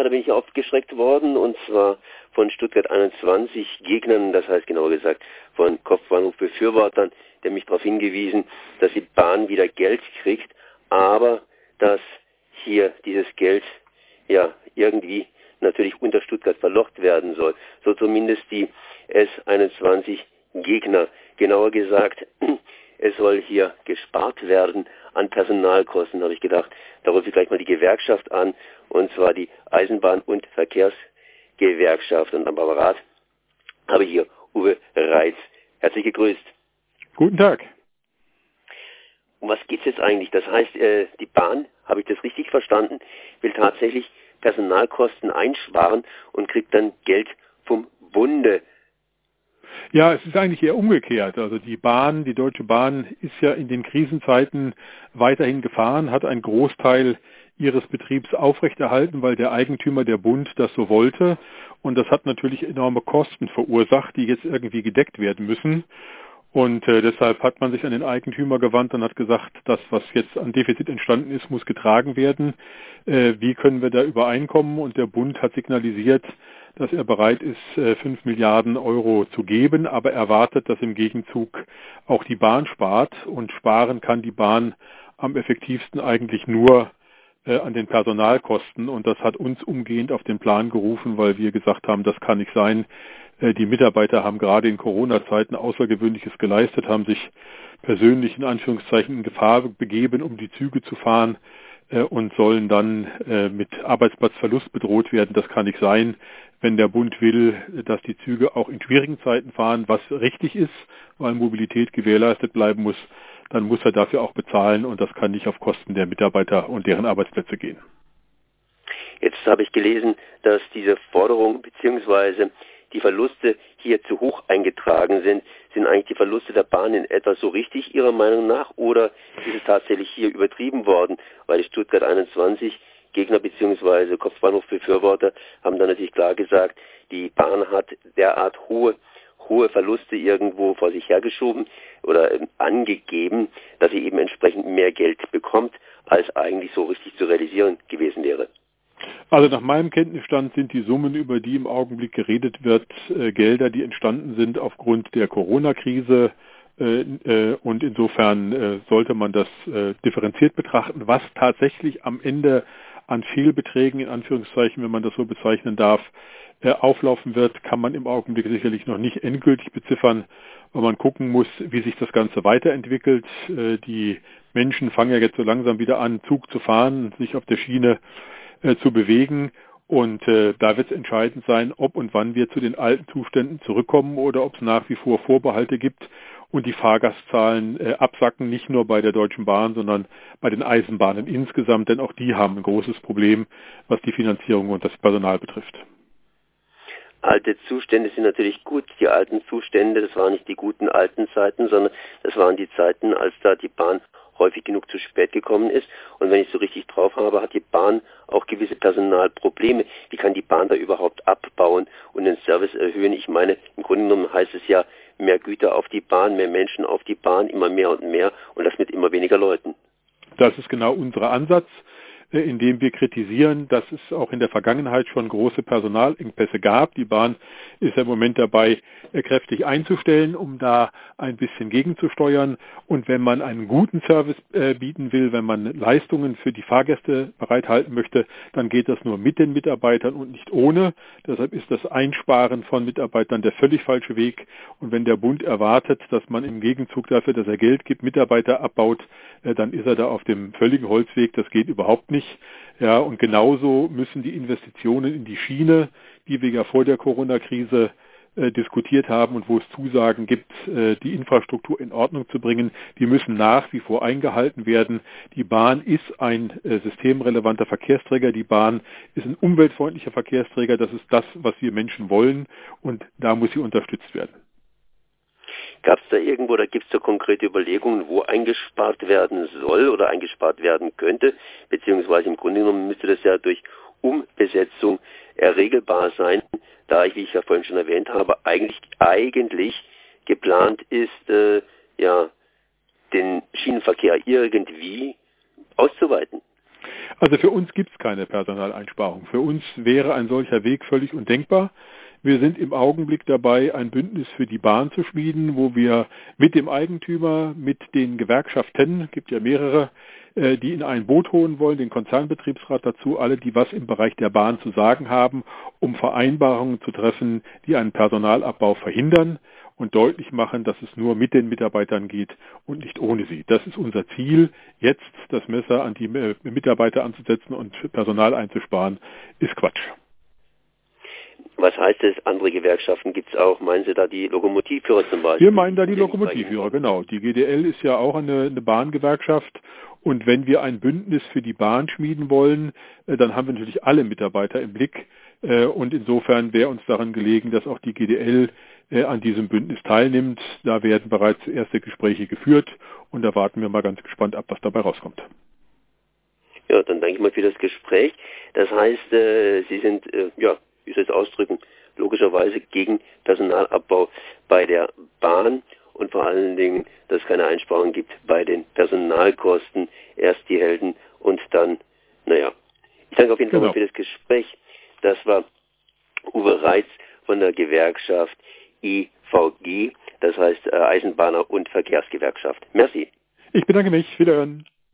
ja, da bin ich aufgeschreckt worden und zwar von Stuttgart 21 Gegnern, das heißt genauer gesagt von Kopfbahnhof-Befürwortern, der mich darauf hingewiesen, dass die Bahn wieder Geld kriegt, aber dass hier dieses Geld ja irgendwie natürlich unter Stuttgart verlocht werden soll. So zumindest die S21 Gegner. Genauer gesagt, es soll hier gespart werden an Personalkosten, habe ich gedacht. Da rufe ich gleich mal die Gewerkschaft an, und zwar die Eisenbahn- und Verkehrsgewerkschaft. Und am Apparat habe ich hier Uwe Reitz. Herzlich gegrüßt. Guten Tag. Um was geht es jetzt eigentlich? Das heißt, äh, die Bahn, habe ich das richtig verstanden, will tatsächlich Personalkosten einsparen und kriegt dann Geld vom Bunde. Ja, es ist eigentlich eher umgekehrt. Also die Bahn, die Deutsche Bahn ist ja in den Krisenzeiten weiterhin gefahren, hat einen Großteil ihres Betriebs aufrechterhalten, weil der Eigentümer, der Bund, das so wollte. Und das hat natürlich enorme Kosten verursacht, die jetzt irgendwie gedeckt werden müssen. Und äh, deshalb hat man sich an den Eigentümer gewandt und hat gesagt, das, was jetzt an Defizit entstanden ist, muss getragen werden. Äh, wie können wir da übereinkommen? Und der Bund hat signalisiert, dass er bereit ist, äh, 5 Milliarden Euro zu geben, aber erwartet, dass im Gegenzug auch die Bahn spart. Und sparen kann die Bahn am effektivsten eigentlich nur äh, an den Personalkosten. Und das hat uns umgehend auf den Plan gerufen, weil wir gesagt haben, das kann nicht sein. Äh, die Mitarbeiter haben gerade in Corona-Zeiten Außergewöhnliches geleistet, haben sich persönlich in Anführungszeichen in Gefahr begeben, um die Züge zu fahren äh, und sollen dann äh, mit Arbeitsplatzverlust bedroht werden. Das kann nicht sein, wenn der Bund will, dass die Züge auch in schwierigen Zeiten fahren, was richtig ist, weil Mobilität gewährleistet bleiben muss, dann muss er dafür auch bezahlen und das kann nicht auf Kosten der Mitarbeiter und deren Arbeitsplätze gehen. Jetzt habe ich gelesen, dass diese Forderung beziehungsweise die Verluste hier zu hoch eingetragen sind. Sind eigentlich die Verluste der Bahn in etwa so richtig Ihrer Meinung nach oder ist es tatsächlich hier übertrieben worden? Weil die Stuttgart 21 Gegner bzw. Kopfbahnhofbefürworter haben dann natürlich klar gesagt, die Bahn hat derart hohe hohe Verluste irgendwo vor sich hergeschoben oder ähm, angegeben, dass sie eben entsprechend mehr Geld bekommt, als eigentlich so richtig zu realisieren gewesen wäre. Also nach meinem Kenntnisstand sind die Summen, über die im Augenblick geredet wird, äh, Gelder, die entstanden sind aufgrund der Corona-Krise. Äh, äh, und insofern äh, sollte man das äh, differenziert betrachten. Was tatsächlich am Ende an Fehlbeträgen, in Anführungszeichen, wenn man das so bezeichnen darf, äh, auflaufen wird, kann man im Augenblick sicherlich noch nicht endgültig beziffern, weil man gucken muss, wie sich das Ganze weiterentwickelt. die Menschen fangen ja jetzt so langsam wieder an, Zug zu fahren, sich auf der Schiene äh, zu bewegen. Und äh, da wird es entscheidend sein, ob und wann wir zu den alten Zuständen zurückkommen oder ob es nach wie vor Vorbehalte gibt und die Fahrgastzahlen äh, absacken, nicht nur bei der Deutschen Bahn, sondern bei den Eisenbahnen insgesamt, denn auch die haben ein großes Problem, was die Finanzierung und das Personal betrifft. Alte Zustände sind natürlich gut. Die alten Zustände, das waren nicht die guten alten Zeiten, sondern das waren die Zeiten, als da die Bahn häufig genug zu spät gekommen ist. Und wenn ich so richtig drauf habe, hat die Bahn auch gewisse Personalprobleme. Wie kann die Bahn da überhaupt abbauen und den Service erhöhen? Ich meine, im Grunde genommen heißt es ja, mehr Güter auf die Bahn, mehr Menschen auf die Bahn, immer mehr und mehr und das mit immer weniger Leuten. Das ist genau unser Ansatz. Äh, indem wir kritisieren, dass es auch in der Vergangenheit schon große Personalengpässe gab. Die Bahn ist im Moment dabei, äh, kräftig einzustellen, um da ein bisschen gegenzusteuern. Und wenn man einen guten Service äh, bieten will, wenn man Leistungen für die Fahrgäste bereithalten möchte, dann geht das nur mit den Mitarbeitern und nicht ohne. Deshalb ist das Einsparen von Mitarbeitern der völlig falsche Weg. Und wenn der Bund erwartet, dass man im Gegenzug dafür, dass er Geld gibt, Mitarbeiter abbaut, dann ist er da auf dem völligen Holzweg. Das geht überhaupt nicht nicht. Ja, und genauso müssen die Investitionen in die Schiene, die wir ja vor der Corona-Krise äh, diskutiert haben und wo es Zusagen gibt, äh, die Infrastruktur in Ordnung zu bringen, die müssen nach wie vor eingehalten werden. Die Bahn ist ein äh, systemrelevanter Verkehrsträger. Die Bahn ist ein umweltfreundlicher Verkehrsträger. Das ist das, was wir Menschen wollen und da muss sie unterstützt werden. Gab es da irgendwo, da gibt es da konkrete Überlegungen, wo eingespart werden soll oder eingespart werden könnte, beziehungsweise im Grunde genommen müsste das ja durch Umbesetzung erregelbar sein, da ich, wie ich ja vorhin schon erwähnt habe, eigentlich, eigentlich geplant ist, äh, ja, den Schienenverkehr irgendwie auszuweiten. Also für uns gibt es keine Personaleinsparung. Für uns wäre ein solcher Weg völlig undenkbar. Wir sind im Augenblick dabei, ein Bündnis für die Bahn zu schmieden, wo wir mit dem Eigentümer, mit den Gewerkschaften, gibt ja mehrere, äh, die in ein Boot holen wollen, den Konzernbetriebsrat dazu, alle, die was im Bereich der Bahn zu sagen haben, um Vereinbarungen zu treffen, die einen Personalabbau verhindern und deutlich machen, dass es nur mit den Mitarbeitern geht und nicht ohne sie. Das ist unser Ziel. Jetzt das Messer an die äh, Mitarbeiter anzusetzen und Personal einzusparen, ist Quatsch. Was heißt es, andere Gewerkschaften gibt es auch? Meinen Sie da die Lokomotivführer zum Beispiel? Wir meinen da die Lokomotivführer, genau. Die GDL ist ja auch eine, eine Bahngewerkschaft und wenn wir ein Bündnis für die Bahn schmieden wollen, äh, dann haben wir natürlich alle Mitarbeiter im Blick äh, und insofern wäre uns daran gelegen, dass auch die GDL äh, an diesem Bündnis teilnimmt. Da werden bereits erste Gespräche geführt und da warten wir mal ganz gespannt ab, was dabei rauskommt. Ja, dann danke ich mal für das Gespräch. Das heißt, Sie sind ja wie soll ich es ausdrücken, logischerweise gegen Personalabbau bei der Bahn und vor allen Dingen, dass es keine Einsparungen gibt bei den Personalkosten, erst die Helden und dann, naja. Ich danke auf jeden Fall genau. für das Gespräch. Das war Uwe Reitz von der Gewerkschaft IVG, das heißt äh, Eisenbahner- und Verkehrsgewerkschaft. Merci. Ich bedanke mich. Wiederhören.